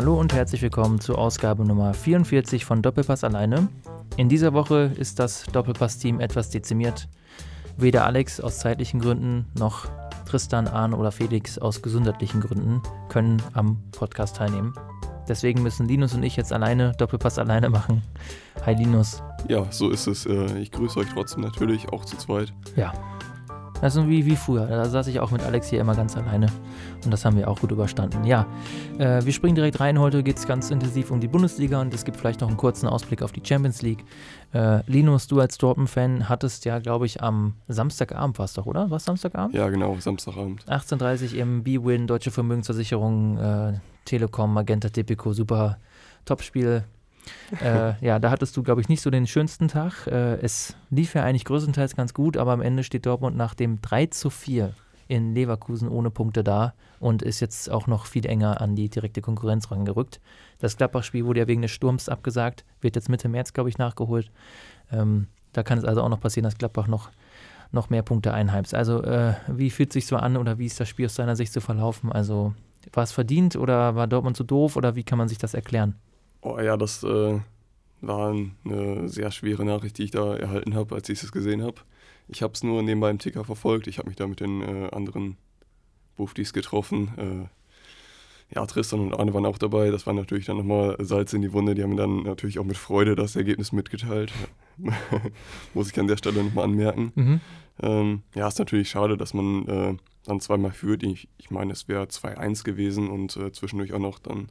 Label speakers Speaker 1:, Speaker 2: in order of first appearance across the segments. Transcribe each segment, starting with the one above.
Speaker 1: Hallo und herzlich willkommen zur Ausgabe Nummer 44 von Doppelpass alleine. In dieser Woche ist das Doppelpass-Team etwas dezimiert. Weder Alex aus zeitlichen Gründen noch Tristan, Arne oder Felix aus gesundheitlichen Gründen können am Podcast teilnehmen. Deswegen müssen Linus und ich jetzt alleine Doppelpass alleine machen. Hi Linus.
Speaker 2: Ja, so ist es. Äh, ich grüße euch trotzdem natürlich, auch zu zweit.
Speaker 1: Ja. Das ist wie, wie früher. Da saß ich auch mit Alex hier immer ganz alleine. Und das haben wir auch gut überstanden. Ja, äh, wir springen direkt rein. Heute geht es ganz intensiv um die Bundesliga und es gibt vielleicht noch einen kurzen Ausblick auf die Champions League. Äh, Linus, du als Dortmund-Fan hattest ja, glaube ich, am Samstagabend war es doch, oder? Was Samstagabend?
Speaker 2: Ja, genau, Samstagabend.
Speaker 1: 18.30 Uhr im B-Win, Deutsche Vermögensversicherung, äh, Telekom, Magenta, Tipico, super Topspiel äh, ja, da hattest du, glaube ich, nicht so den schönsten Tag. Äh, es lief ja eigentlich größtenteils ganz gut, aber am Ende steht Dortmund nach dem 3 zu 4 in Leverkusen ohne Punkte da und ist jetzt auch noch viel enger an die direkte Konkurrenz rangerückt. Das Gladbach-Spiel wurde ja wegen des Sturms abgesagt, wird jetzt Mitte März, glaube ich, nachgeholt. Ähm, da kann es also auch noch passieren, dass Gladbach noch, noch mehr Punkte einheimst. Also, äh, wie fühlt sich so an oder wie ist das Spiel aus seiner Sicht zu verlaufen? Also, war es verdient oder war Dortmund zu doof oder wie kann man sich das erklären?
Speaker 2: Oh ja, das äh, war eine sehr schwere Nachricht, die ich da erhalten habe, als ich es gesehen habe. Ich habe es nur nebenbei im Ticker verfolgt. Ich habe mich da mit den äh, anderen Buftis getroffen. Äh, ja, Tristan und Arne waren auch dabei. Das war natürlich dann nochmal Salz in die Wunde. Die haben mir dann natürlich auch mit Freude das Ergebnis mitgeteilt. Muss ich an der Stelle nochmal anmerken. Mhm. Ähm, ja, ist natürlich schade, dass man äh, dann zweimal führt. Ich, ich meine, es wäre 2-1 gewesen und äh, zwischendurch auch noch dann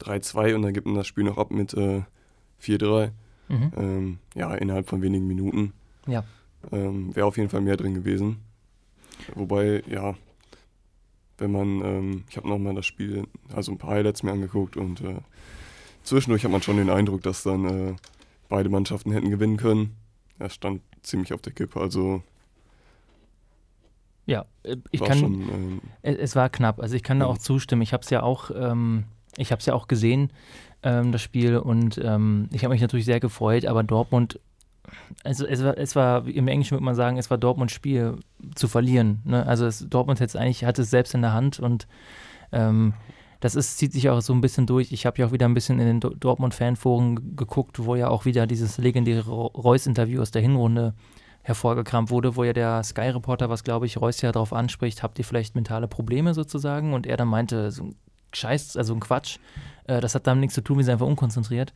Speaker 2: 3-2 und dann gibt man das Spiel noch ab mit äh, 4-3. Mhm. Ähm, ja, innerhalb von wenigen Minuten.
Speaker 1: Ja.
Speaker 2: Ähm, Wäre auf jeden Fall mehr drin gewesen. Wobei, ja, wenn man, ähm, ich habe nochmal das Spiel, also ein paar Highlights mir angeguckt und äh, zwischendurch hat man schon den Eindruck, dass dann äh, beide Mannschaften hätten gewinnen können. Er stand ziemlich auf der Kippe, also
Speaker 1: ja, äh, ich kann. Schon, ähm, es war knapp. Also ich kann da auch zustimmen. Ich habe es ja auch ähm, ich habe es ja auch gesehen, ähm, das Spiel, und ähm, ich habe mich natürlich sehr gefreut, aber Dortmund, also es war, es war, im Englischen würde man sagen, es war Dortmunds Spiel zu verlieren. Ne? Also es, Dortmund jetzt eigentlich hatte es selbst in der Hand und ähm, das ist, zieht sich auch so ein bisschen durch. Ich habe ja auch wieder ein bisschen in den Dortmund-Fanforen geguckt, wo ja auch wieder dieses legendäre Reus-Interview aus der Hinrunde hervorgekramt wurde, wo ja der Sky-Reporter, was glaube ich Reus ja darauf anspricht, habt ihr vielleicht mentale Probleme sozusagen? Und er dann meinte, so Scheiß, also ein Quatsch. Äh, das hat damit nichts zu tun, wir sind einfach unkonzentriert.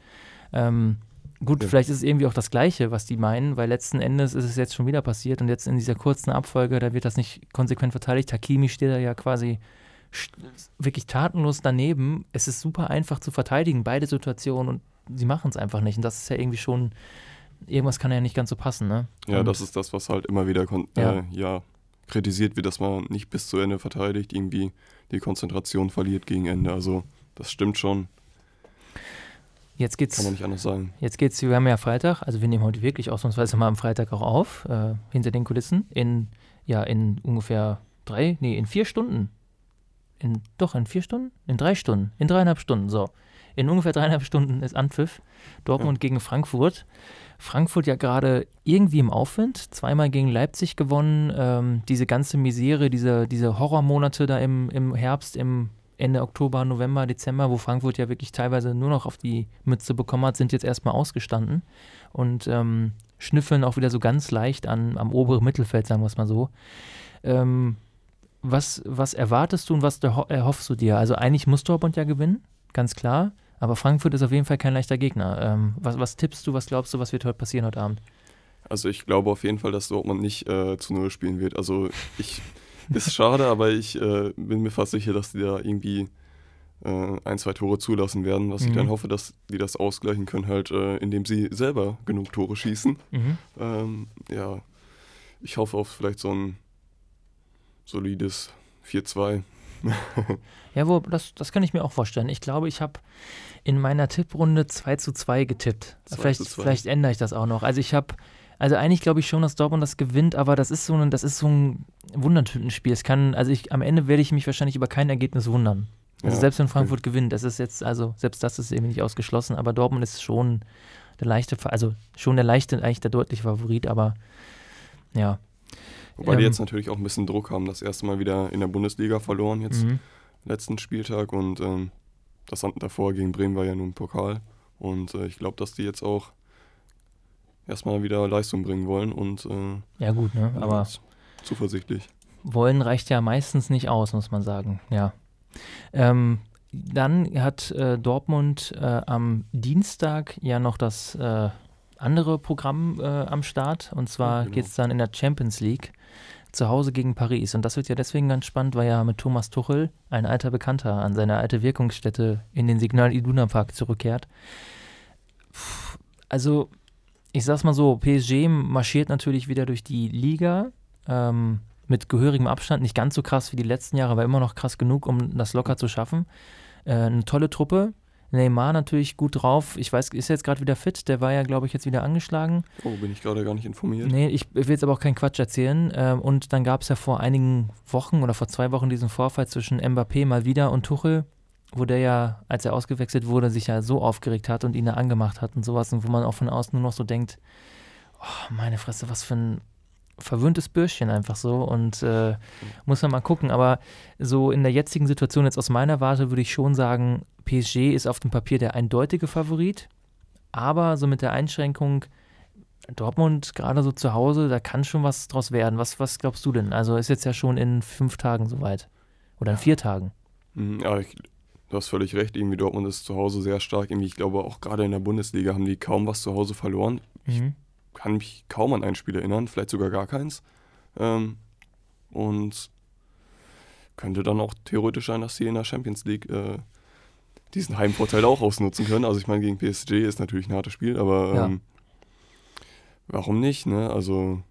Speaker 1: Ähm, gut, ja. vielleicht ist es irgendwie auch das Gleiche, was die meinen, weil letzten Endes ist es jetzt schon wieder passiert und jetzt in dieser kurzen Abfolge, da wird das nicht konsequent verteidigt. Hakimi steht da ja quasi wirklich tatenlos daneben. Es ist super einfach zu verteidigen, beide Situationen und sie machen es einfach nicht. Und das ist ja irgendwie schon, irgendwas kann ja nicht ganz so passen, ne?
Speaker 2: Ja, und das ist das, was halt immer wieder ja. Äh, ja kritisiert wird, dass man nicht bis zu Ende verteidigt, irgendwie die Konzentration verliert gegen Ende. Also das stimmt schon.
Speaker 1: Jetzt geht's,
Speaker 2: Kann man nicht anders sagen.
Speaker 1: Jetzt geht's, wir haben ja Freitag, also wir nehmen heute wirklich ausnahmsweise mal am Freitag auch auf, äh, hinter den Kulissen, in, ja, in ungefähr drei, nee, in vier Stunden. In, doch, in vier Stunden? In drei Stunden, in dreieinhalb Stunden, so. In ungefähr dreieinhalb Stunden ist Anpfiff. Dortmund ja. gegen Frankfurt. Frankfurt ja gerade irgendwie im Aufwind, zweimal gegen Leipzig gewonnen. Ähm, diese ganze Misere, diese, diese Horrormonate da im, im Herbst, im Ende Oktober, November, Dezember, wo Frankfurt ja wirklich teilweise nur noch auf die Mütze bekommen hat, sind jetzt erstmal ausgestanden und ähm, schnüffeln auch wieder so ganz leicht an, am oberen Mittelfeld, sagen wir es mal so. Ähm, was, was erwartest du und was erhoffst du dir? Also eigentlich muss Dortmund ja gewinnen, ganz klar. Aber Frankfurt ist auf jeden Fall kein leichter Gegner. Ähm, was, was tippst du, was glaubst du, was wird heute passieren heute Abend?
Speaker 2: Also ich glaube auf jeden Fall, dass Dortmund nicht äh, zu Null spielen wird. Also ich ist schade, aber ich äh, bin mir fast sicher, dass die da irgendwie äh, ein, zwei Tore zulassen werden. Was mhm. ich dann hoffe, dass die das ausgleichen können, halt, äh, indem sie selber genug Tore schießen. Mhm. Ähm, ja, ich hoffe auf vielleicht so ein solides 4-2.
Speaker 1: Ja, wo, das, das kann ich mir auch vorstellen. Ich glaube, ich habe in meiner Tipprunde 2 zu 2 getippt. 2 vielleicht, vielleicht ändere ich das auch noch. Also ich habe, also eigentlich glaube ich schon, dass Dortmund das gewinnt, aber das ist so ein, das ist so ein Wundertütenspiel. Es kann, also ich, am Ende werde ich mich wahrscheinlich über kein Ergebnis wundern. Also ja, selbst wenn Frankfurt gewinnt, das ist jetzt, also selbst das ist eben nicht ausgeschlossen, aber Dortmund ist schon der leichte, also schon der leichte, eigentlich der deutliche Favorit, aber ja.
Speaker 2: Wobei ähm, die jetzt natürlich auch ein bisschen Druck haben, das erste Mal wieder in der Bundesliga verloren jetzt mhm. letzten Spieltag und ähm, das davor gegen Bremen war ja nun Pokal. Und äh, ich glaube, dass die jetzt auch erstmal wieder Leistung bringen wollen und äh,
Speaker 1: ja gut, ne? aber
Speaker 2: zuversichtlich.
Speaker 1: Wollen reicht ja meistens nicht aus, muss man sagen. Ja. Ähm, dann hat äh, Dortmund äh, am Dienstag ja noch das äh, andere Programm äh, am Start. Und zwar ja, genau. geht es dann in der Champions League zu Hause gegen Paris. Und das wird ja deswegen ganz spannend, weil ja mit Thomas Tuchel, ein alter Bekannter, an seine alte Wirkungsstätte in den Signal Iduna Park zurückkehrt. Also, ich sag's mal so: PSG marschiert natürlich wieder durch die Liga. Ähm, mit gehörigem Abstand, nicht ganz so krass wie die letzten Jahre, aber immer noch krass genug, um das locker zu schaffen. Äh, eine tolle Truppe, Neymar natürlich gut drauf. Ich weiß, ist er jetzt gerade wieder fit? Der war ja, glaube ich, jetzt wieder angeschlagen.
Speaker 2: Oh, bin ich gerade gar nicht informiert.
Speaker 1: Nee, ich will jetzt aber auch keinen Quatsch erzählen. Ähm, und dann gab es ja vor einigen Wochen oder vor zwei Wochen diesen Vorfall zwischen Mbappé mal wieder und Tuchel, wo der ja, als er ausgewechselt wurde, sich ja so aufgeregt hat und ihn da angemacht hat und sowas. Und wo man auch von außen nur noch so denkt, oh, meine Fresse, was für ein verwöhntes Bürschchen einfach so und äh, muss man mal gucken. Aber so in der jetzigen Situation, jetzt aus meiner Warte, würde ich schon sagen, PSG ist auf dem Papier der eindeutige Favorit, aber so mit der Einschränkung, Dortmund gerade so zu Hause, da kann schon was draus werden. Was, was glaubst du denn? Also ist jetzt ja schon in fünf Tagen soweit. Oder in vier Tagen.
Speaker 2: Hm, ja, ich, du hast völlig recht. Irgendwie Dortmund ist zu Hause sehr stark. Irgendwie, ich glaube, auch gerade in der Bundesliga haben die kaum was zu Hause verloren. Mhm kann mich kaum an ein Spiel erinnern, vielleicht sogar gar keins. Ähm, und könnte dann auch theoretisch sein, dass sie in der Champions League äh, diesen Heimvorteil auch ausnutzen können. Also ich meine, gegen PSG ist natürlich ein hartes Spiel, aber ähm, ja. warum nicht? Ne? Also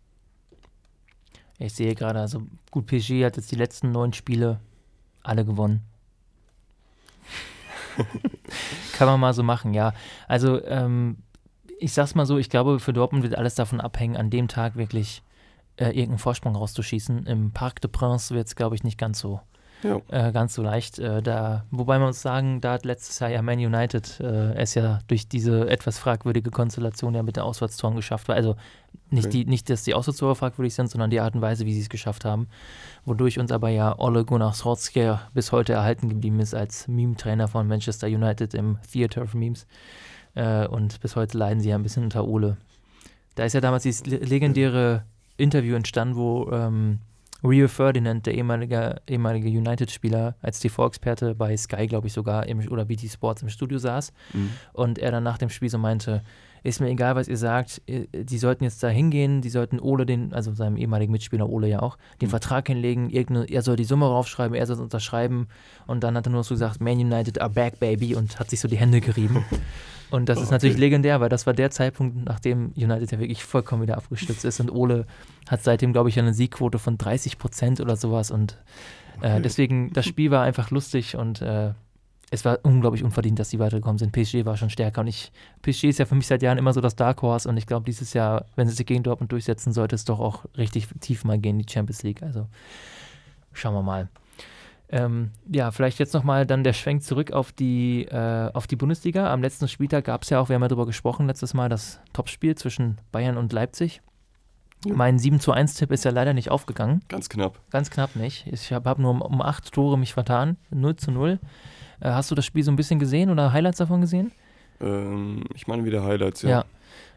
Speaker 1: ich sehe gerade, also gut, PSG hat jetzt die letzten neun Spiele alle gewonnen. Kann man mal so machen, ja. Also ähm, ich sag's mal so, ich glaube, für Dortmund wird alles davon abhängen, an dem Tag wirklich äh, irgendeinen Vorsprung rauszuschießen. Im Parc de Prince wird es, glaube ich, nicht ganz so. Ja. Äh, ganz so leicht. Äh, da, wobei man uns sagen, da hat letztes Jahr ja Man United äh, es ja durch diese etwas fragwürdige Konstellation ja mit den Auswärtstoren geschafft. Also nicht, okay. die, nicht, dass die Auswärtstore fragwürdig sind, sondern die Art und Weise, wie sie es geschafft haben. Wodurch uns aber ja Ole Gunnar Solskjaer bis heute erhalten geblieben ist als Meme-Trainer von Manchester United im Theater of Memes. Äh, und bis heute leiden sie ja ein bisschen unter Ole. Da ist ja damals dieses legendäre Interview entstanden, wo ähm, Rio Ferdinand, der ehemalige, ehemalige United-Spieler, als TV-Experte bei Sky, glaube ich sogar, im, oder BT Sports im Studio saß. Mhm. Und er dann nach dem Spiel so meinte, ist mir egal, was ihr sagt, äh, die sollten jetzt da hingehen, die sollten Ole den, also seinem ehemaligen Mitspieler Ole ja auch, den mhm. Vertrag hinlegen, er soll die Summe raufschreiben, er soll es unterschreiben und dann hat er nur so gesagt, Man United are back, baby und hat sich so die Hände gerieben. Und das oh, ist natürlich okay. legendär, weil das war der Zeitpunkt, nachdem United ja wirklich vollkommen wieder abgestürzt ist. Und Ole hat seitdem, glaube ich, eine Siegquote von 30 Prozent oder sowas. Und äh, deswegen, das Spiel war einfach lustig und äh, es war unglaublich unverdient, dass sie weitergekommen sind. PSG war schon stärker. Und ich, PSG ist ja für mich seit Jahren immer so das Dark Horse. Und ich glaube, dieses Jahr, wenn sie sich gegen Dortmund durchsetzen, sollte es doch auch richtig tief mal gehen, die Champions League. Also schauen wir mal. Ähm, ja, vielleicht jetzt nochmal dann der Schwenk zurück auf die, äh, auf die Bundesliga. Am letzten Spieltag gab es ja auch, wir haben ja darüber gesprochen, letztes Mal das Topspiel zwischen Bayern und Leipzig. Ja. Mein 7 zu 1 Tipp ist ja leider nicht aufgegangen.
Speaker 2: Ganz knapp.
Speaker 1: Ganz knapp nicht. Ich habe hab nur um, um acht Tore mich vertan. 0 zu 0. Äh, hast du das Spiel so ein bisschen gesehen oder Highlights davon gesehen?
Speaker 2: Ähm, ich meine wieder Highlights, ja.
Speaker 1: Ja,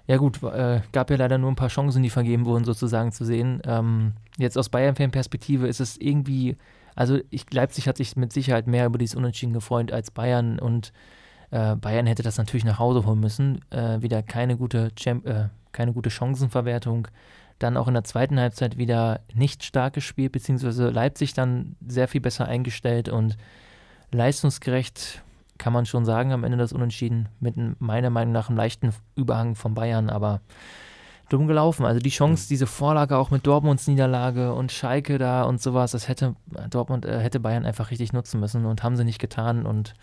Speaker 1: ja gut, äh, gab ja leider nur ein paar Chancen, die vergeben wurden, sozusagen zu sehen. Ähm, jetzt aus Bayern-Fan-Perspektive ist es irgendwie also ich, Leipzig hat sich mit Sicherheit mehr über dieses Unentschieden gefreut als Bayern und äh, Bayern hätte das natürlich nach Hause holen müssen. Äh, wieder keine gute, Champ äh, keine gute Chancenverwertung. Dann auch in der zweiten Halbzeit wieder nicht stark gespielt, beziehungsweise Leipzig dann sehr viel besser eingestellt und leistungsgerecht kann man schon sagen, am Ende das Unentschieden mit meiner Meinung nach einem leichten Überhang von Bayern, aber dumm gelaufen. Also die Chance, diese Vorlage auch mit Dortmunds Niederlage und Schalke da und sowas, das hätte Dortmund, äh, hätte Bayern einfach richtig nutzen müssen und haben sie nicht getan. Und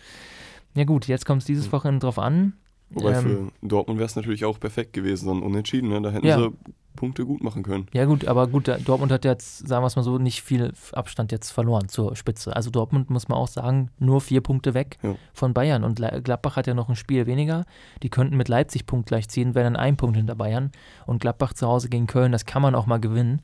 Speaker 1: ja gut, jetzt kommt es dieses Wochenende drauf an.
Speaker 2: Wobei ähm, für Dortmund wäre es natürlich auch perfekt gewesen, dann unentschieden. Ne? Da hätten ja. sie Punkte gut machen können.
Speaker 1: Ja gut, aber gut, Dortmund hat jetzt, sagen wir es mal so, nicht viel Abstand jetzt verloren zur Spitze. Also Dortmund muss man auch sagen, nur vier Punkte weg ja. von Bayern. Und Gladbach hat ja noch ein Spiel weniger. Die könnten mit Leipzig punktgleich ziehen, wären dann ein Punkt hinter Bayern. Und Gladbach zu Hause gegen Köln, das kann man auch mal gewinnen.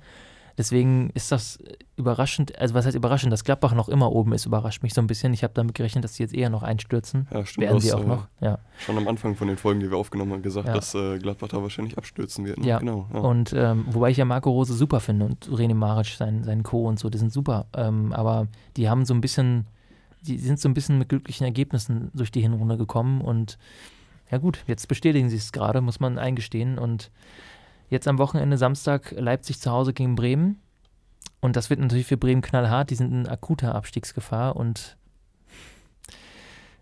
Speaker 1: Deswegen ist das überraschend, also was heißt überraschend, dass Gladbach noch immer oben ist, überrascht mich so ein bisschen. Ich habe damit gerechnet, dass sie jetzt eher noch einstürzen.
Speaker 2: Ja, stimmt.
Speaker 1: Werden sie auch
Speaker 2: äh,
Speaker 1: noch, ja.
Speaker 2: Schon am Anfang von den Folgen, die wir aufgenommen haben, gesagt,
Speaker 1: Ja.
Speaker 2: dass äh, Gladbach da wahrscheinlich abstürzen wird. Ne?
Speaker 1: Ja.
Speaker 2: Genau. Ja.
Speaker 1: Und ähm, wobei ich ja Marco Rose super finde und René Maric, sein, sein Co. und so, die sind super. Ähm, aber die haben so ein bisschen, die sind so ein bisschen mit glücklichen Ergebnissen durch die Hinrunde gekommen und ja gut, jetzt bestätigen sie es gerade, muss man eingestehen. Und jetzt am Wochenende Samstag Leipzig zu Hause gegen Bremen. Und das wird natürlich für Bremen knallhart. Die sind in akuter Abstiegsgefahr und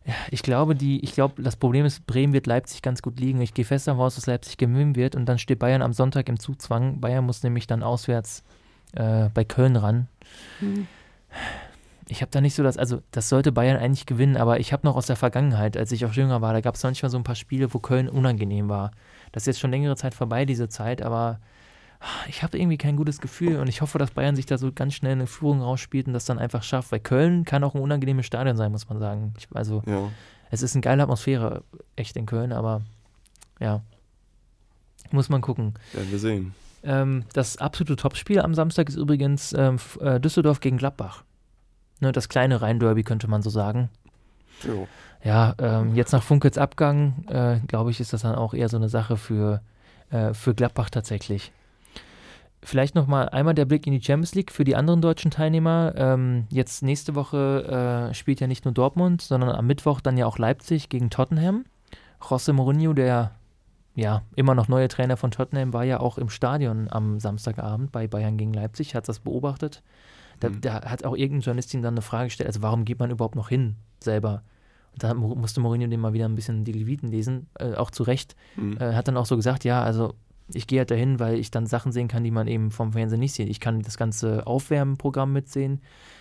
Speaker 1: ja, ich glaube, die, ich glaube, das Problem ist, Bremen wird Leipzig ganz gut liegen. Ich gehe fest davon aus, dass Leipzig gewinnen wird und dann steht Bayern am Sonntag im Zugzwang. Bayern muss nämlich dann auswärts äh, bei Köln ran.
Speaker 2: Mhm.
Speaker 1: Ich habe da nicht so das, also das sollte Bayern eigentlich gewinnen, aber ich habe noch aus der Vergangenheit, als ich auch jünger war, da gab es manchmal so ein paar Spiele, wo Köln unangenehm war. Das ist jetzt schon längere Zeit vorbei, diese Zeit, aber ich habe irgendwie kein gutes Gefühl und ich hoffe, dass Bayern sich da so ganz schnell eine Führung rausspielt und das dann einfach schafft, weil Köln kann auch ein unangenehmes Stadion sein, muss man sagen. Ich, also
Speaker 2: ja.
Speaker 1: es ist eine geile Atmosphäre, echt in Köln, aber ja, muss man gucken.
Speaker 2: werden wir sehen.
Speaker 1: Ähm, das absolute Topspiel am Samstag ist übrigens ähm, äh, Düsseldorf gegen Gladbach. Ne, das kleine Rhein-Derby könnte man so sagen.
Speaker 2: Jo.
Speaker 1: Ja, ähm, jetzt nach Funkels Abgang, äh, glaube ich, ist das dann auch eher so eine Sache für, äh, für Gladbach tatsächlich. Vielleicht nochmal einmal der Blick in die Champions League für die anderen deutschen Teilnehmer. Ähm, jetzt nächste Woche äh, spielt ja nicht nur Dortmund, sondern am Mittwoch dann ja auch Leipzig gegen Tottenham. José Mourinho, der ja immer noch neue Trainer von Tottenham, war ja auch im Stadion am Samstagabend bei Bayern gegen Leipzig, hat das beobachtet. Da,
Speaker 2: Mhm.
Speaker 1: da hat auch irgendein Journalistin dann eine Frage gestellt, also warum geht man überhaupt noch hin selber? Und da mu- musste Mourinho dem mal wieder ein bisschen die Leviten lesen, äh, auch zu Recht.
Speaker 2: Mhm.
Speaker 1: Äh, hat dann auch so gesagt, ja, also ich gehe halt dahin, weil ich dann Sachen sehen kann, die man eben vom Fernsehen nicht sieht. Ich kann das ganze Aufwärmprogramm mitsehen,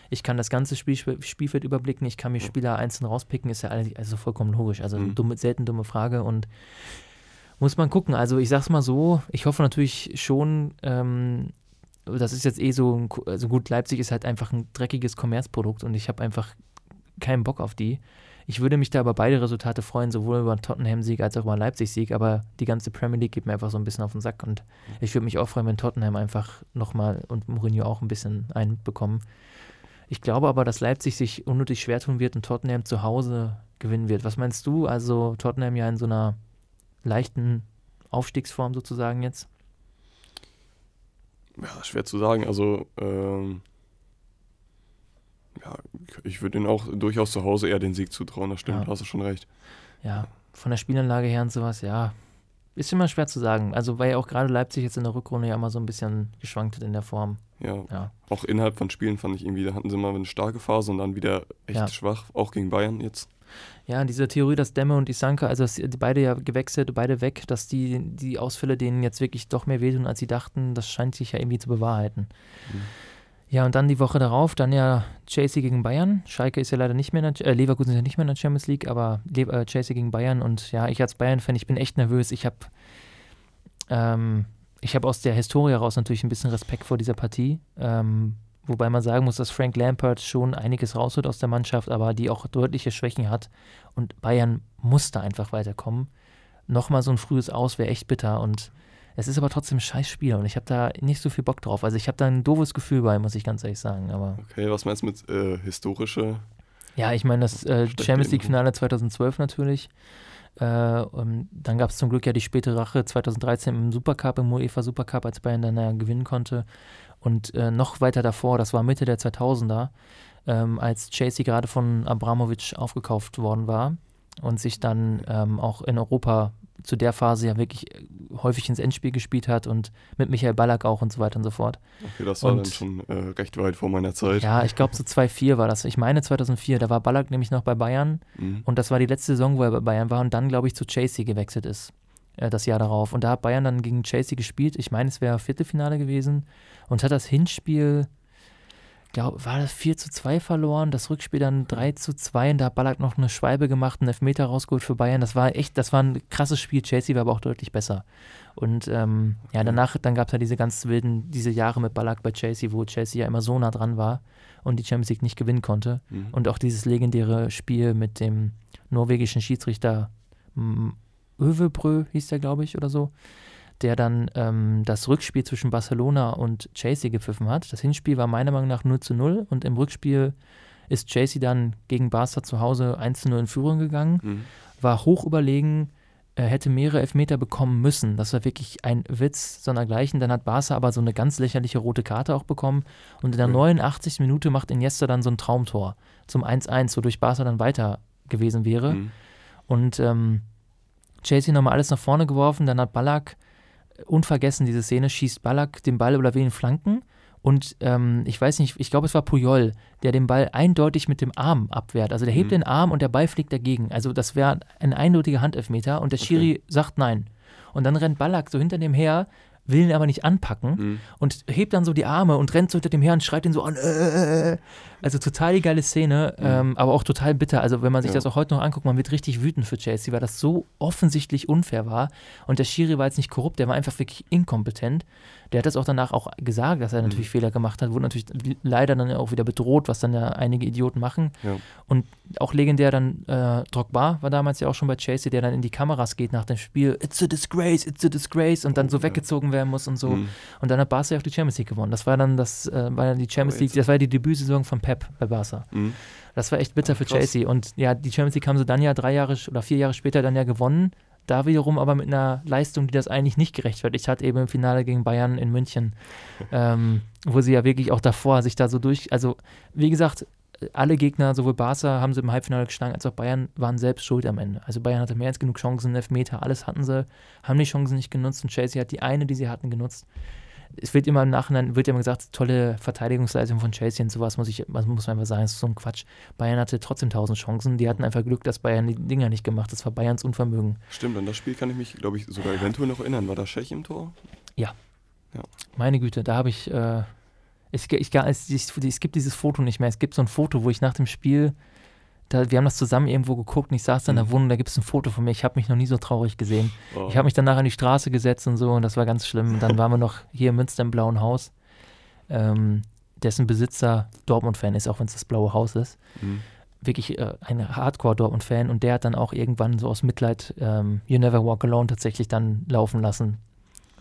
Speaker 1: ich kann das ganze Spiel, Spielfeld überblicken, ich kann mir. Spieler einzeln rauspicken, ist ja eigentlich also vollkommen logisch. Also
Speaker 2: Mhm.
Speaker 1: dumme, selten dumme Frage und muss man gucken. Also ich sag's mal so, ich hoffe natürlich schon, ähm, das ist jetzt eh so, ein also gut, Leipzig ist halt einfach ein dreckiges Kommerzprodukt und ich habe einfach keinen Bock auf die. Ich würde mich da über beide Resultate freuen, sowohl über einen Tottenham-Sieg als auch über einen Leipzig-Sieg, aber die ganze Premier League geht mir einfach so ein bisschen auf den Sack und ich würde mich auch freuen, wenn Tottenham einfach nochmal und Mourinho auch ein bisschen einbekommen. Ich glaube aber, dass Leipzig sich unnötig schwer tun wird und Tottenham zu Hause gewinnen wird. Was meinst du? Also Tottenham ja in so einer leichten Aufstiegsform sozusagen jetzt.
Speaker 2: Ja, schwer zu sagen. Also, ähm, ja, ich würde ihnen auch durchaus zu Hause eher den Sieg zutrauen. Das stimmt,
Speaker 1: Ja.
Speaker 2: hast du schon recht.
Speaker 1: Ja, von der Spielanlage her und sowas, ja. Ist immer schwer zu sagen. Also, weil ja auch gerade Leipzig jetzt in der Rückrunde ja immer so ein bisschen geschwankt hat in der Form.
Speaker 2: Ja,
Speaker 1: Ja.
Speaker 2: auch innerhalb von Spielen fand ich irgendwie, da hatten sie mal eine starke Phase und dann wieder echt
Speaker 1: Ja.
Speaker 2: schwach, auch gegen Bayern jetzt.
Speaker 1: Ja, diese Theorie, dass Demme und Isanka, also dass die beide ja gewechselt, beide weg, dass die, die Ausfälle denen jetzt wirklich doch mehr wehtun, als sie dachten, das scheint sich ja irgendwie zu bewahrheiten.
Speaker 2: Mhm.
Speaker 1: Ja, und dann die Woche darauf, dann ja Chelsea gegen Bayern. Schalke ist ja leider nicht mehr, in der, äh, Leverkusen ist ja nicht mehr in der Champions League, aber Le äh, Chelsea gegen Bayern und ja, ich als Bayern-Fan, ich bin echt nervös. Ich habe ähm, ich habe aus der Historie heraus natürlich ein bisschen Respekt vor dieser Partie. Ähm, wobei man sagen muss, dass Frank Lampard schon einiges rausholt aus der Mannschaft, aber die auch deutliche Schwächen hat. Und Bayern muss da einfach weiterkommen. Nochmal so ein frühes Aus wäre echt bitter. Und es ist aber trotzdem ein scheiß Spiel und ich habe da nicht so viel Bock drauf. Also ich habe da ein doofes Gefühl bei, muss ich ganz ehrlich sagen. Aber
Speaker 2: Okay, was meinst du mit äh, historische?
Speaker 1: ja, ich meine, das äh, Champions. League-Finale 2012 natürlich. Äh, und dann gab es zum Glück ja die späte Rache 2013 im Supercup, im UEFA Supercup, als Bayern dann ja gewinnen konnte. Und äh, noch weiter davor, das war Mitte der 2000er, ähm, als Chelsea gerade von Abramovic aufgekauft worden war und sich dann ähm, auch in Europa zu der Phase ja wirklich äh, häufig ins Endspiel gespielt hat und mit Michael Ballack auch und so weiter und so fort.
Speaker 2: Okay, das war
Speaker 1: Und-
Speaker 2: dann schon äh, recht weit vor meiner Zeit.
Speaker 1: Ja, ich glaube so 2-4 war das. Ich meine 2004, da war Ballack nämlich noch bei Bayern
Speaker 2: Mhm.
Speaker 1: und das war die letzte Saison, wo er bei Bayern war und dann, glaube ich, zu Chelsea gewechselt ist. Äh, das Jahr darauf. Und da hat Bayern dann gegen Chelsea gespielt. Ich meine, es wäre Viertelfinale gewesen. Und hat das Hinspiel, glaub, war das 4 zu 2 verloren, das Rückspiel dann 3 zu 2 und da hat Ballack noch eine Schwalbe gemacht, einen Elfmeter rausgeholt für Bayern. Das war echt, das war ein krasses Spiel. Chelsea war aber auch deutlich besser. Und ähm, ja, danach, dann gab es ja diese ganz wilden, diese Jahre mit Ballack bei Chelsea, wo Chelsea ja immer so nah dran war und die Champions League nicht gewinnen konnte.
Speaker 2: Mhm.
Speaker 1: Und auch dieses legendäre Spiel mit dem norwegischen Schiedsrichter Övebrö hieß der, glaube ich, oder so. der dann ähm, das Rückspiel zwischen Barcelona und Chelsea gepfiffen hat. Das Hinspiel war meiner Meinung nach 0 zu 0 und im Rückspiel ist Chelsea dann gegen Barca zu Hause 1 zu 0 in Führung gegangen, mhm. war hoch überlegen, äh, hätte mehrere Elfmeter bekommen müssen. Das war wirklich ein Witz sondergleichen. Dann hat Barca aber so eine ganz lächerliche rote Karte auch bekommen und in der mhm. 89. Minute macht Iniesta dann so ein Traumtor zum 1-1, wodurch Barca dann weiter gewesen wäre. Mhm. Und ähm, Chelsea nochmal alles nach vorne geworfen, dann hat Ballack unvergessen diese Szene, schießt Ballack den Ball über wen Flanken und ähm, ich weiß nicht, ich glaube, es war Puyol, der den Ball eindeutig mit dem Arm abwehrt. Also der hebt mhm. den Arm und der Ball fliegt dagegen. Also das wäre ein eindeutiger Handelfmeter und der Schiri okay. sagt nein. Und dann rennt Ballack so hinter dem her, will ihn aber nicht anpacken mhm. und hebt dann so die Arme und rennt so hinter dem her und schreit ihn so an. Äh, äh, äh. Also total die geile Szene, mhm. ähm, aber auch total bitter. Also wenn man sich ja. das auch heute noch anguckt, man wird richtig wütend für Chelsea, weil das so offensichtlich unfair war. Und der Schiri war jetzt nicht korrupt, der war einfach wirklich inkompetent. Der hat das auch danach auch gesagt, dass er natürlich mhm. Fehler gemacht hat, wurde natürlich leider dann auch wieder bedroht, was dann ja einige Idioten machen. Ja. Und auch legendär dann äh, Drogba war damals ja auch schon bei Chelsea, der dann in die Kameras geht nach dem Spiel, it's a disgrace, it's a disgrace und dann so weggezogen werden muss und so. Mhm. Und dann hat Barca ja auch die Champions League gewonnen. Das war dann das, äh, war dann die Champions League, das war die Debütsaison von Pep bei Barca. Mhm. Das war echt bitter für Krass. Chelsea. Und ja, die Champions League haben sie dann ja drei Jahre oder vier Jahre später dann ja gewonnen da wiederum aber mit einer Leistung, die das eigentlich nicht gerechtfertigt hat, eben im Finale gegen Bayern in München, ähm, wo sie ja wirklich auch davor sich da so durch, also wie gesagt, alle Gegner, sowohl Barca haben sie im Halbfinale geschlagen, als auch Bayern waren selbst schuld am Ende. Also Bayern hatte mehr als genug Chancen, Elfmeter, alles hatten sie, haben die Chancen nicht genutzt und Chelsea hat die eine, die sie hatten, genutzt es wird immer im Nachhinein, wird ja immer gesagt, tolle Verteidigungsleistung von Chelsea und sowas, muss, ich, muss man einfach sagen, das ist so ein Quatsch. Bayern hatte trotzdem tausend Chancen, die hatten einfach Glück, dass Bayern die Dinger nicht gemacht Das war Bayerns Unvermögen.
Speaker 2: Stimmt, an das Spiel kann ich mich, glaube ich, sogar eventuell noch erinnern. War da Schech im Tor?
Speaker 1: Ja. ja. Meine Güte, da habe ich, äh, ich, ich, es, es gibt dieses Foto nicht mehr. Es gibt so ein Foto, wo ich nach dem Spiel da, wir haben das zusammen irgendwo geguckt und ich saß da in der mhm. Wohnung, da gibt es ein Foto von mir. Ich habe mich noch nie so traurig gesehen. Oh. Ich habe mich danach an die Straße gesetzt und so und das war ganz schlimm. Und dann waren wir noch hier in Münster im Blauen Haus, ähm, dessen Besitzer Dortmund-Fan ist, auch wenn es das Blaue Haus ist. Mhm. Wirklich äh, ein Hardcore-Dortmund-Fan und der hat dann auch irgendwann so aus Mitleid ähm, You Never Walk Alone tatsächlich dann laufen lassen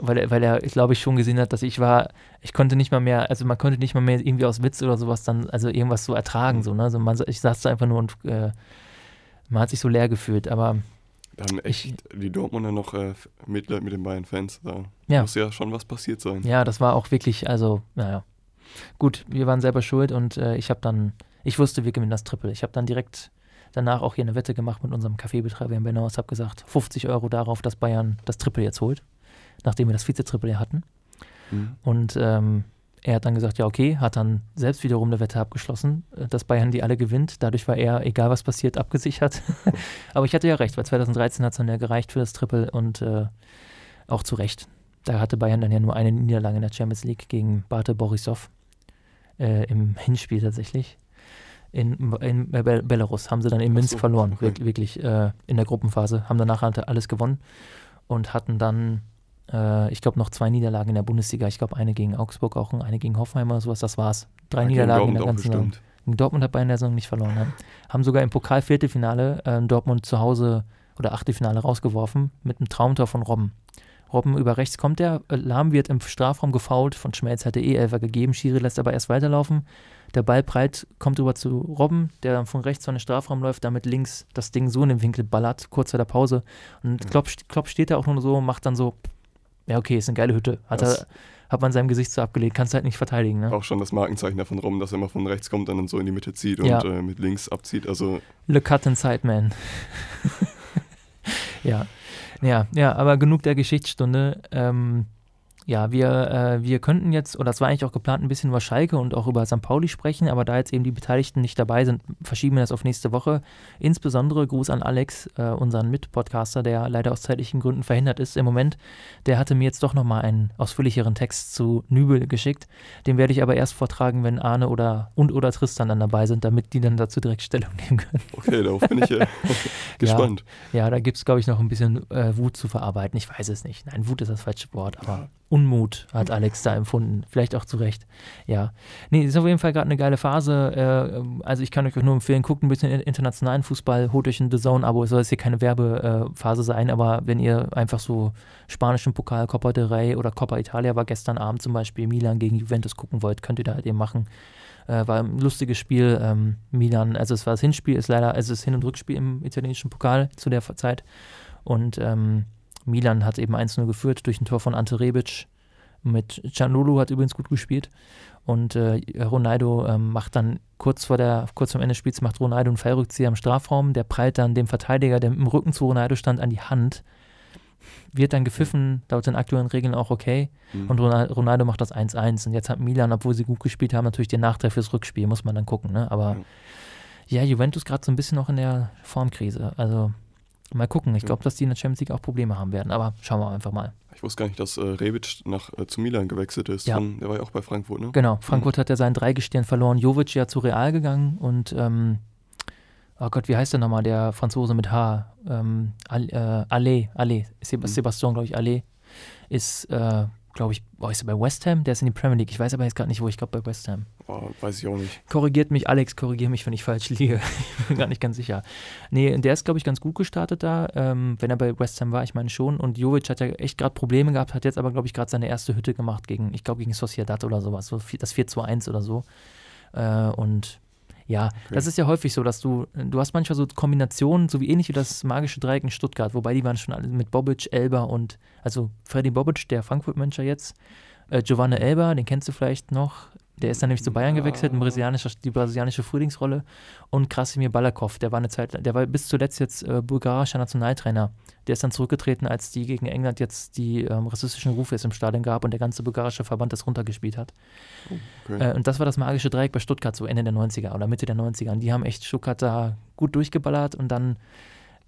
Speaker 1: weil er, weil er, glaube ich, schon gesehen hat, dass ich war, ich konnte nicht mal mehr, also man konnte nicht mal mehr irgendwie aus Witz oder sowas dann, also irgendwas so ertragen, mhm. so, ne? Also man, ich saß da einfach nur und äh, man hat sich so leer gefühlt, aber.
Speaker 2: Da haben echt ich, die Dortmunder noch äh, Mitleid mit den Bayern-Fans. Da ja. muss ja schon was passiert sein.
Speaker 1: Ja, das war auch wirklich, also, naja. Gut, wir waren selber schuld und äh, ich habe dann, ich wusste, wir gewinnen das Triple. Ich habe dann direkt danach auch hier eine Wette gemacht mit unserem Kaffeebetreiber in Benau. Ich habe gesagt, 50 Euro darauf, dass Bayern das Triple jetzt holt nachdem wir das Vize-Triple hatten. Mhm. Und ähm, er hat dann gesagt, ja, okay, hat dann selbst wiederum eine Wette abgeschlossen, äh, dass Bayern die alle gewinnt. Dadurch war er, egal was passiert, abgesichert. Aber ich hatte ja recht, weil 2013 hat es dann ja gereicht für das Triple und äh, auch zu Recht. Da hatte Bayern dann ja nur eine Niederlage in der Champions League gegen Bate Borisov äh, im Hinspiel tatsächlich. In, in Belarus haben sie dann in Minsk so, verloren, okay. wirklich äh, in der Gruppenphase. Haben danach alles gewonnen und hatten dann äh, ich glaube, noch zwei Niederlagen in der Bundesliga. Ich glaube, eine gegen Augsburg, auch eine gegen Hoffenheim oder sowas. Das war's. Drei ja, Niederlagen in der ganzen Saison. Dortmund hat Bayern der Saison nicht verloren. Ne? Haben sogar im Pokal-Viertelfinale äh, Dortmund zu Hause oder Achtelfinale rausgeworfen mit einem Traumtor von Robben. Robben über rechts kommt der, äh, Lahm wird im Strafraum gefault, von Schmelz hatte eh Elfer gegeben, Schiri lässt aber erst weiterlaufen. Der Ball breit kommt über zu Robben, der dann von rechts von den Strafraum läuft, damit links das Ding so in den Winkel ballert, kurz vor der Pause. Und Klopp, Klopp steht da auch nur so, macht dann so ja, okay, ist eine geile Hütte. Hat, er, hat man seinem Gesicht so abgelegt, kannst halt nicht verteidigen. Ne?
Speaker 2: Auch schon das Markenzeichen davon rum, dass er immer von rechts kommt und dann so in die Mitte zieht ja. und äh, mit links abzieht. Also
Speaker 1: Le Cut Inside Man. ja. ja, ja, aber genug der Geschichtsstunde. Ähm, ja, wir, äh, wir könnten jetzt, oder es war eigentlich auch geplant, ein bisschen über Schalke und auch über St. Pauli sprechen, aber da jetzt eben die Beteiligten nicht dabei sind, verschieben wir das auf nächste Woche. Insbesondere Gruß an Alex, äh, unseren Mitpodcaster, der leider aus zeitlichen Gründen verhindert ist im Moment. Der hatte mir jetzt doch nochmal einen ausführlicheren Text zu Nübel geschickt. Den werde ich aber erst vortragen, wenn Arne oder und oder Tristan dann dabei sind, damit die dann dazu direkt Stellung nehmen können.
Speaker 2: Okay, darauf bin ich äh, gespannt.
Speaker 1: Ja, ja, da gibt es, glaube ich, noch ein bisschen äh, Wut zu verarbeiten. Ich weiß es nicht. Nein, Wut ist das falsche Wort, aber. Unmut hat Alex da empfunden. Vielleicht auch zu Recht. Ja. Nee, ist auf jeden Fall gerade eine geile Phase. Äh, also ich kann euch nur empfehlen, guckt ein bisschen internationalen Fußball, holt euch ein The Zone-Abo. Es soll jetzt hier keine Werbephase sein, aber wenn ihr einfach so spanischen Pokal, Copa del Rey oder Copa Italia war gestern Abend zum Beispiel Milan gegen Juventus gucken wollt, könnt ihr da halt eben machen. Äh, war ein lustiges Spiel. Ähm, Milan, also es war das Hinspiel, ist leider, also es ist Hin- und Rückspiel im italienischen Pokal zu der Zeit. Und ähm, Milan hat eben 1-0 geführt durch ein Tor von Ante Rebic. Mit Cianolo hat übrigens gut gespielt. Und äh, Ronaldo ähm, macht dann kurz vor der, kurz vor Ende des Spiels macht Ronaldo einen Fallrückzieher im Strafraum. Der prallt dann dem Verteidiger, der im Rücken zu Ronaldo stand, an die Hand. Wird dann gepfiffen, laut den aktuellen Regeln auch okay. Mhm. Und Ronaldo macht das 1-1. Und jetzt hat Milan, obwohl sie gut gespielt haben, natürlich den Nachteil fürs Rückspiel, muss man dann gucken. Ne? Aber ja, Juventus gerade so ein bisschen noch in der Formkrise. Also Mal gucken. Ich glaube, dass die in der Champions League auch Probleme haben werden. Aber schauen wir einfach mal.
Speaker 2: Ich wusste gar nicht, dass äh, Rebic nach, äh, zu Milan gewechselt ist.
Speaker 1: Ja.
Speaker 2: Von, der war ja auch bei Frankfurt, ne?
Speaker 1: Genau. Frankfurt mhm. hat ja seinen Dreigestirn verloren. Jovic ja zu Real gegangen und ähm, oh Gott, wie heißt der nochmal, der Franzose mit H? Ähm, äh, Allé, Allé, mhm. Sebastian, glaube ich, Allé, ist äh, glaube ich, oh, ist er bei West Ham? Der ist in die Premier League. Ich weiß aber jetzt gerade nicht, wo. Ich glaube bei West Ham.
Speaker 2: Oh, weiß ich auch nicht.
Speaker 1: Korrigiert mich, Alex, korrigiere mich, wenn ich falsch liege. ich bin gar nicht ganz sicher. Nee, der ist, glaube ich, ganz gut gestartet da, ähm, wenn er bei West Ham war, ich meine schon. Und Jovic hat ja echt gerade Probleme gehabt, hat jetzt aber, glaube ich, gerade seine erste Hütte gemacht gegen, ich glaube, gegen Sociedad oder sowas. So das 4-2-1 oder so. Äh, und ja, okay. das ist ja häufig so, dass du, du hast manchmal so Kombinationen, so wie ähnlich wie das magische Dreieck in Stuttgart, wobei die waren schon alle mit Bobic, Elber und, also Freddy Bobic, der Frankfurt-Manager jetzt, äh, Giovanni Elber, den kennst du vielleicht noch, der ist dann nämlich zu Bayern gewechselt, brasilianische, die brasilianische Frühlingsrolle. Und Krasimir Balakov, der war eine Zeit, der war bis zuletzt jetzt äh, bulgarischer Nationaltrainer. Der ist dann zurückgetreten, als die gegen England jetzt die ähm, rassistischen Rufe jetzt im Stadion gab und der ganze bulgarische Verband das runtergespielt hat. Oh, okay. äh, und das war das magische Dreieck bei Stuttgart, so Ende der 90er oder Mitte der 90er. Und die haben echt Stuttgart da gut durchgeballert und dann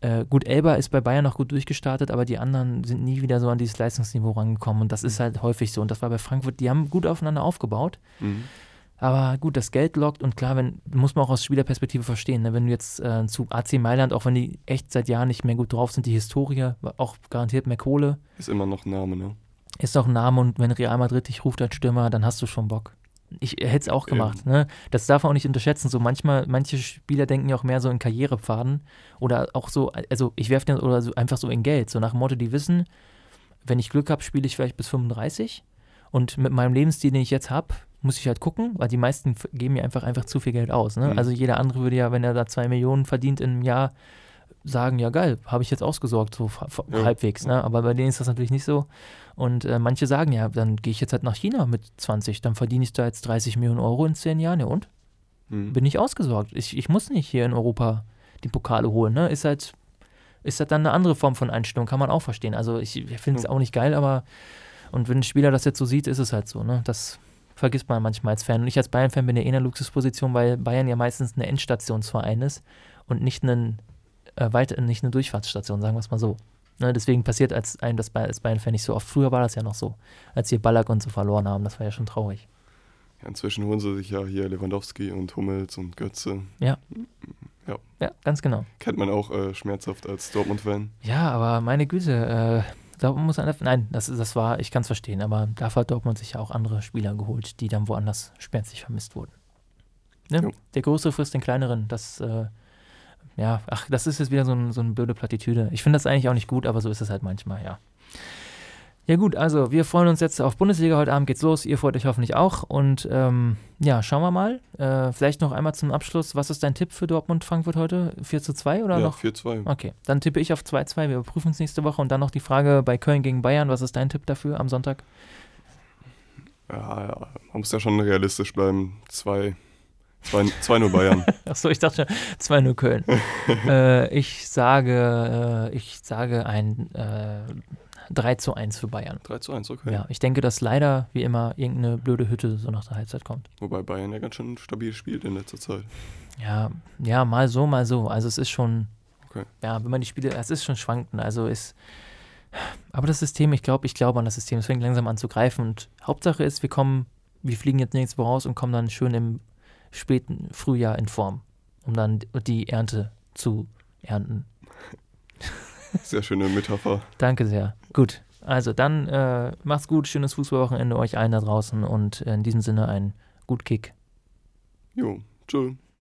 Speaker 1: äh, gut, Elba ist bei Bayern noch gut durchgestartet, aber die anderen sind nie wieder so an dieses Leistungsniveau rangekommen. Und das ist mhm. halt häufig so. Und das war bei Frankfurt, die haben gut aufeinander aufgebaut. Mhm. Aber gut, das Geld lockt und klar, wenn, muss man auch aus Spielerperspektive verstehen. Ne? Wenn du jetzt äh, zu AC Mailand, auch wenn die echt seit Jahren nicht mehr gut drauf sind, die Historie, auch garantiert mehr Kohle.
Speaker 2: Ist immer noch ein Name, ne?
Speaker 1: Ist auch ein Name und wenn Real Madrid dich ruft als Stürmer, dann hast du schon Bock ich hätte es auch gemacht. Ne? Das darf man auch nicht unterschätzen. So manchmal, manche Spieler denken ja auch mehr so in Karrierepfaden oder auch so, also ich werfe den oder so einfach so in Geld. So nach dem Motto, die wissen, wenn ich Glück habe, spiele ich vielleicht bis 35 und mit meinem Lebensstil, den ich jetzt habe, muss ich halt gucken, weil die meisten geben mir einfach, einfach zu viel Geld aus. Ne? Mhm. Also jeder andere würde ja, wenn er da zwei Millionen verdient im Jahr, sagen, ja geil, habe ich jetzt ausgesorgt, so ja. halbwegs. Ne? Aber bei denen ist das natürlich nicht so. Und äh, manche sagen, ja, dann gehe ich jetzt halt nach China mit 20, dann verdiene ich da jetzt 30 Millionen Euro in 10 Jahren. Ja und? Mhm. Bin ich ausgesorgt. Ich, ich muss nicht hier in Europa die Pokale holen. Ne? Ist halt ist halt dann eine andere Form von Einstellung, kann man auch verstehen. Also ich, ich finde es auch nicht geil, aber und wenn ein Spieler das jetzt so sieht, ist es halt so. Ne? Das vergisst man manchmal als Fan. Und ich als Bayern-Fan bin ja eh in einer Luxusposition, weil Bayern ja meistens eine Endstationsverein ist und nicht, einen, äh, weiter, nicht eine Durchfahrtsstation, sagen wir es mal so. Ne, deswegen passiert als einem das als Bayern-Fan nicht so oft. Früher war das ja noch so, als sie Ballack und so verloren haben. Das war ja schon traurig.
Speaker 2: Ja, inzwischen holen sie sich ja hier Lewandowski und Hummels und Götze.
Speaker 1: Ja. Ja, ja ganz genau.
Speaker 2: Kennt man auch äh, schmerzhaft als Dortmund-Fan.
Speaker 1: Ja, aber meine Güte, äh, Dortmund muss einer. Nein, das, das war, ich kann es verstehen, aber dafür hat Dortmund sich ja auch andere Spieler geholt, die dann woanders schmerzlich vermisst wurden. Ne? Der Größere frisst den Kleineren. Das äh, ja, ach, das ist jetzt wieder so, ein, so eine blöde Plattitüde. Ich finde das eigentlich auch nicht gut, aber so ist es halt manchmal, ja. Ja gut, also wir freuen uns jetzt auf Bundesliga. Heute Abend geht's los. Ihr freut euch hoffentlich auch. Und ähm, ja, schauen wir mal. Äh, vielleicht noch einmal zum Abschluss. Was ist dein Tipp für Dortmund-Frankfurt heute? 4 zu 2 oder
Speaker 2: ja,
Speaker 1: noch?
Speaker 2: 4 zu 2.
Speaker 1: Okay, dann tippe ich auf 2-2. Wir überprüfen es nächste Woche. Und dann noch die Frage bei Köln gegen Bayern. Was ist dein Tipp dafür am Sonntag?
Speaker 2: Ja, ja man muss ja schon realistisch bleiben. 2 2-0 Bayern.
Speaker 1: Achso, ich dachte 2-0 Köln. äh, ich sage, äh, ich sage ein äh, 3 zu 1 für Bayern.
Speaker 2: 3 zu 1, okay.
Speaker 1: Ja, ich denke, dass leider, wie immer, irgendeine blöde Hütte so nach der Halbzeit kommt.
Speaker 2: Wobei Bayern ja ganz schön stabil spielt in letzter Zeit.
Speaker 1: Ja, ja, mal so, mal so. Also es ist schon, okay. ja, wenn man die Spiele, es ist schon schwankend. Also ist, aber das System, ich glaube, ich glaube an das System. Es fängt langsam an zu greifen und Hauptsache ist, wir kommen, wir fliegen jetzt Woche raus und kommen dann schön im späten Frühjahr in Form, um dann die Ernte zu ernten.
Speaker 2: Sehr schöne Metapher.
Speaker 1: Danke sehr. Gut. Also dann äh, macht's gut, schönes Fußballwochenende euch allen da draußen und in diesem Sinne ein gut Kick.
Speaker 2: Jo, tschüss.